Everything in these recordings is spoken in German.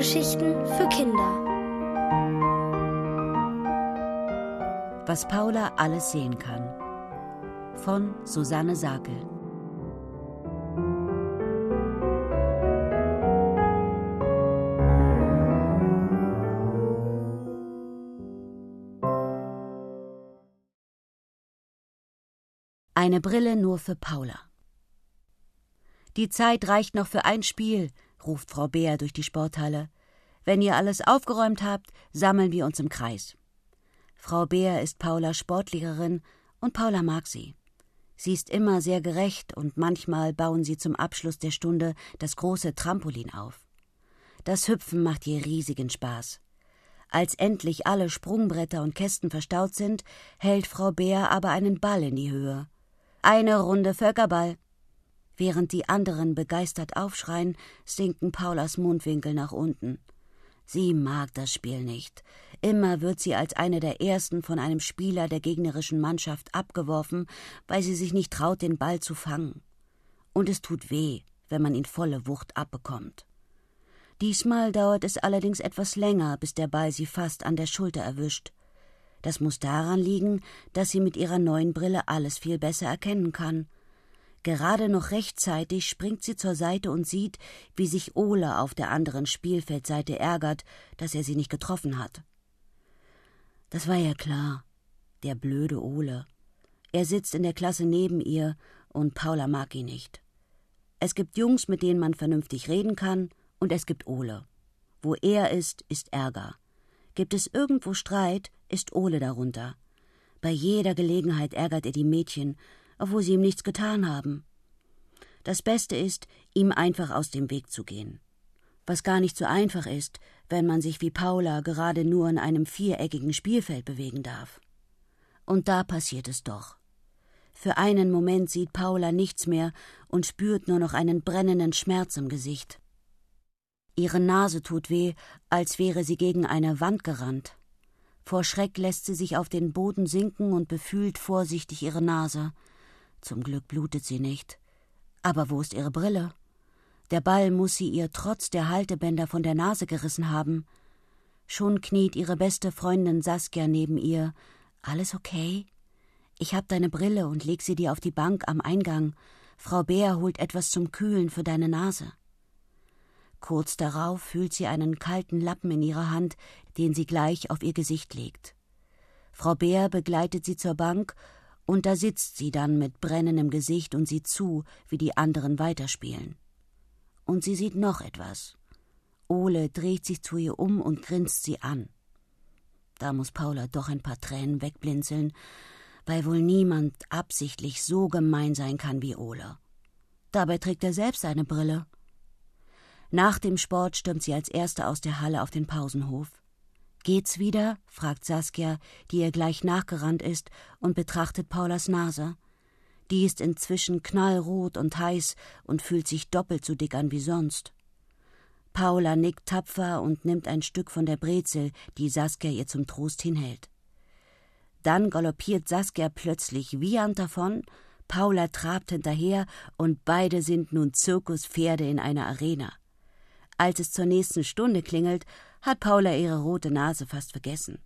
Hörgeschichten für Kinder. Was Paula alles sehen kann. Von Susanne Sakel. Eine Brille nur für Paula. Die Zeit reicht noch für ein Spiel, ruft Frau Beer durch die Sporthalle. Wenn ihr alles aufgeräumt habt, sammeln wir uns im Kreis. Frau Beer ist Paulas Sportlehrerin und Paula mag sie. Sie ist immer sehr gerecht und manchmal bauen sie zum Abschluss der Stunde das große Trampolin auf. Das Hüpfen macht ihr riesigen Spaß. Als endlich alle Sprungbretter und Kästen verstaut sind, hält Frau Beer aber einen Ball in die Höhe. Eine Runde Völkerball. Während die anderen begeistert aufschreien, sinken Paulas Mundwinkel nach unten. Sie mag das Spiel nicht. Immer wird sie als eine der ersten von einem Spieler der gegnerischen Mannschaft abgeworfen, weil sie sich nicht traut, den Ball zu fangen. Und es tut weh, wenn man ihn volle Wucht abbekommt. Diesmal dauert es allerdings etwas länger, bis der Ball sie fast an der Schulter erwischt. Das muss daran liegen, dass sie mit ihrer neuen Brille alles viel besser erkennen kann. Gerade noch rechtzeitig springt sie zur Seite und sieht, wie sich Ole auf der anderen Spielfeldseite ärgert, dass er sie nicht getroffen hat. Das war ja klar. Der blöde Ole. Er sitzt in der Klasse neben ihr und Paula mag ihn nicht. Es gibt Jungs, mit denen man vernünftig reden kann, und es gibt Ole. Wo er ist, ist Ärger. Gibt es irgendwo Streit, ist Ole darunter. Bei jeder Gelegenheit ärgert er die Mädchen, obwohl sie ihm nichts getan haben. Das Beste ist, ihm einfach aus dem Weg zu gehen. Was gar nicht so einfach ist, wenn man sich wie Paula gerade nur in einem viereckigen Spielfeld bewegen darf. Und da passiert es doch. Für einen Moment sieht Paula nichts mehr und spürt nur noch einen brennenden Schmerz im Gesicht. Ihre Nase tut weh, als wäre sie gegen eine Wand gerannt. Vor Schreck lässt sie sich auf den Boden sinken und befühlt vorsichtig ihre Nase. Zum Glück blutet sie nicht. Aber wo ist ihre Brille? Der Ball muss sie ihr trotz der Haltebänder von der Nase gerissen haben. Schon kniet ihre beste Freundin Saskia neben ihr. Alles okay? Ich hab deine Brille und leg sie dir auf die Bank am Eingang. Frau Bär holt etwas zum Kühlen für deine Nase. Kurz darauf fühlt sie einen kalten Lappen in ihrer Hand, den sie gleich auf ihr Gesicht legt. Frau Bär begleitet sie zur Bank und da sitzt sie dann mit brennendem Gesicht und sieht zu, wie die anderen weiterspielen. Und sie sieht noch etwas. Ole dreht sich zu ihr um und grinst sie an. Da muss Paula doch ein paar Tränen wegblinzeln, weil wohl niemand absichtlich so gemein sein kann wie Ole. Dabei trägt er selbst eine Brille. Nach dem Sport stürmt sie als Erste aus der Halle auf den Pausenhof. Geht's wieder? fragt Saskia, die ihr gleich nachgerannt ist und betrachtet Paulas Nase. Die ist inzwischen knallrot und heiß und fühlt sich doppelt so dick an wie sonst. Paula nickt tapfer und nimmt ein Stück von der Brezel, die Saskia ihr zum Trost hinhält. Dann galoppiert Saskia plötzlich wiehernd davon, Paula trabt hinterher und beide sind nun Zirkuspferde in einer Arena. Als es zur nächsten Stunde klingelt, hat Paula ihre rote Nase fast vergessen.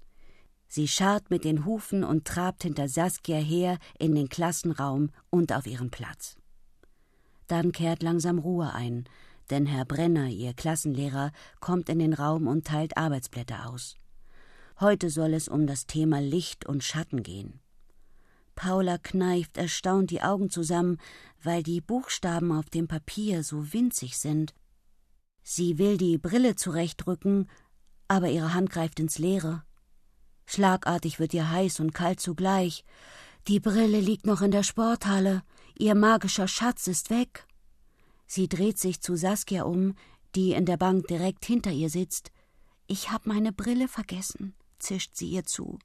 Sie scharrt mit den Hufen und trabt hinter Saskia her in den Klassenraum und auf ihren Platz. Dann kehrt langsam Ruhe ein, denn Herr Brenner, ihr Klassenlehrer, kommt in den Raum und teilt Arbeitsblätter aus. Heute soll es um das Thema Licht und Schatten gehen. Paula kneift erstaunt die Augen zusammen, weil die Buchstaben auf dem Papier so winzig sind. Sie will die Brille zurechtrücken, aber ihre Hand greift ins Leere. Schlagartig wird ihr heiß und kalt zugleich. Die Brille liegt noch in der Sporthalle, ihr magischer Schatz ist weg. Sie dreht sich zu Saskia um, die in der Bank direkt hinter ihr sitzt. Ich hab meine Brille vergessen, zischt sie ihr zu.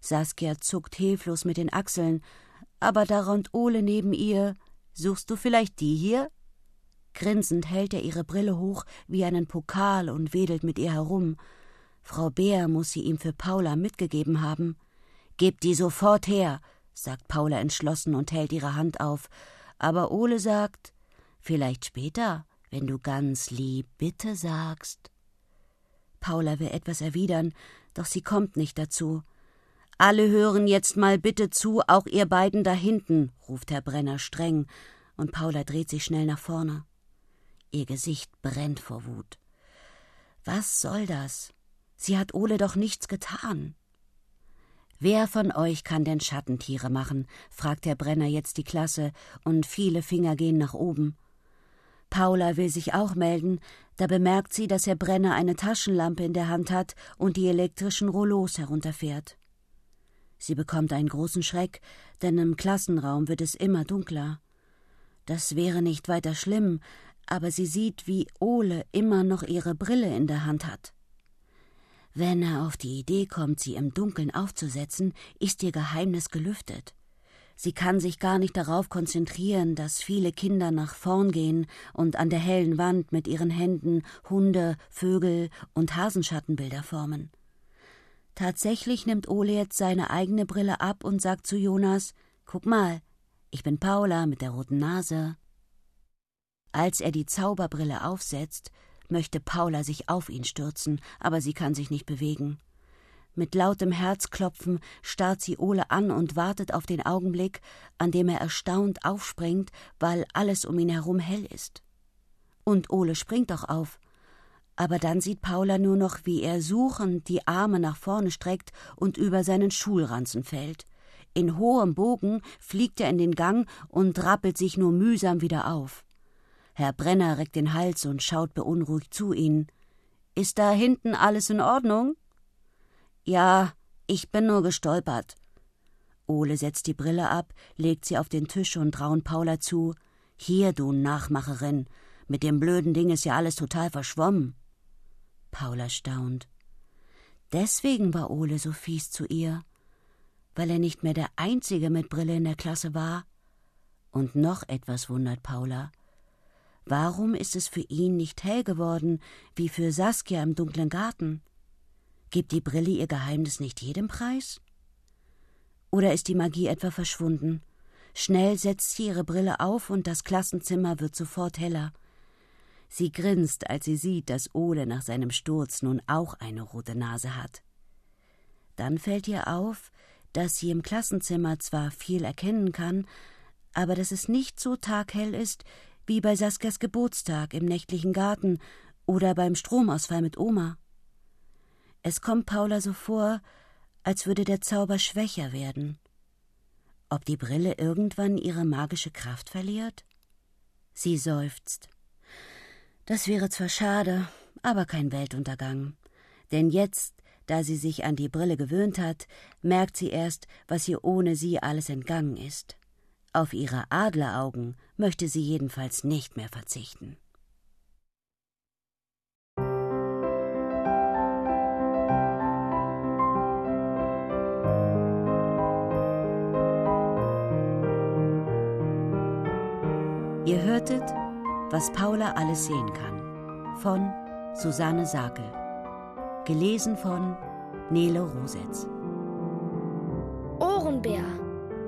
Saskia zuckt hilflos mit den Achseln, aber da räumt Ole neben ihr. Suchst du vielleicht die hier? Grinsend hält er ihre Brille hoch wie einen Pokal und wedelt mit ihr herum. Frau Bär muss sie ihm für Paula mitgegeben haben. Gebt die sofort her, sagt Paula entschlossen und hält ihre Hand auf. Aber Ole sagt, vielleicht später, wenn du ganz lieb bitte sagst. Paula will etwas erwidern, doch sie kommt nicht dazu. Alle hören jetzt mal bitte zu, auch ihr beiden da hinten, ruft Herr Brenner streng, und Paula dreht sich schnell nach vorne. Ihr Gesicht brennt vor Wut. Was soll das? Sie hat Ole doch nichts getan. Wer von euch kann denn Schattentiere machen? fragt Herr Brenner jetzt die Klasse, und viele Finger gehen nach oben. Paula will sich auch melden, da bemerkt sie, dass Herr Brenner eine Taschenlampe in der Hand hat und die elektrischen Rouleaus herunterfährt. Sie bekommt einen großen Schreck, denn im Klassenraum wird es immer dunkler. Das wäre nicht weiter schlimm, aber sie sieht, wie Ole immer noch ihre Brille in der Hand hat. Wenn er auf die Idee kommt, sie im Dunkeln aufzusetzen, ist ihr Geheimnis gelüftet. Sie kann sich gar nicht darauf konzentrieren, dass viele Kinder nach vorn gehen und an der hellen Wand mit ihren Händen Hunde, Vögel und Hasenschattenbilder formen. Tatsächlich nimmt Ole jetzt seine eigene Brille ab und sagt zu Jonas: Guck mal, ich bin Paula mit der roten Nase. Als er die Zauberbrille aufsetzt, möchte Paula sich auf ihn stürzen, aber sie kann sich nicht bewegen. Mit lautem Herzklopfen starrt sie Ole an und wartet auf den Augenblick, an dem er erstaunt aufspringt, weil alles um ihn herum hell ist. Und Ole springt auch auf. Aber dann sieht Paula nur noch, wie er suchend die Arme nach vorne streckt und über seinen Schulranzen fällt. In hohem Bogen fliegt er in den Gang und rappelt sich nur mühsam wieder auf. Herr Brenner reckt den Hals und schaut beunruhigt zu ihnen. Ist da hinten alles in Ordnung? Ja, ich bin nur gestolpert. Ole setzt die Brille ab, legt sie auf den Tisch und raunt Paula zu. Hier, du Nachmacherin, mit dem blöden Ding ist ja alles total verschwommen. Paula staunt. Deswegen war Ole so fies zu ihr, weil er nicht mehr der Einzige mit Brille in der Klasse war. Und noch etwas wundert Paula. Warum ist es für ihn nicht hell geworden, wie für Saskia im dunklen Garten? Gibt die Brille ihr Geheimnis nicht jedem Preis? Oder ist die Magie etwa verschwunden? Schnell setzt sie ihre Brille auf und das Klassenzimmer wird sofort heller. Sie grinst, als sie sieht, dass Ole nach seinem Sturz nun auch eine rote Nase hat. Dann fällt ihr auf, dass sie im Klassenzimmer zwar viel erkennen kann, aber dass es nicht so taghell ist wie bei Saskias Geburtstag im nächtlichen Garten oder beim Stromausfall mit Oma. Es kommt Paula so vor, als würde der Zauber schwächer werden. Ob die Brille irgendwann ihre magische Kraft verliert? Sie seufzt. Das wäre zwar schade, aber kein Weltuntergang. Denn jetzt, da sie sich an die Brille gewöhnt hat, merkt sie erst, was ihr ohne sie alles entgangen ist. Auf ihre Adleraugen möchte sie jedenfalls nicht mehr verzichten. Ihr hörtet, was Paula alles sehen kann, von Susanne Sakel. Gelesen von Nele Rosetz. Ohrenbär.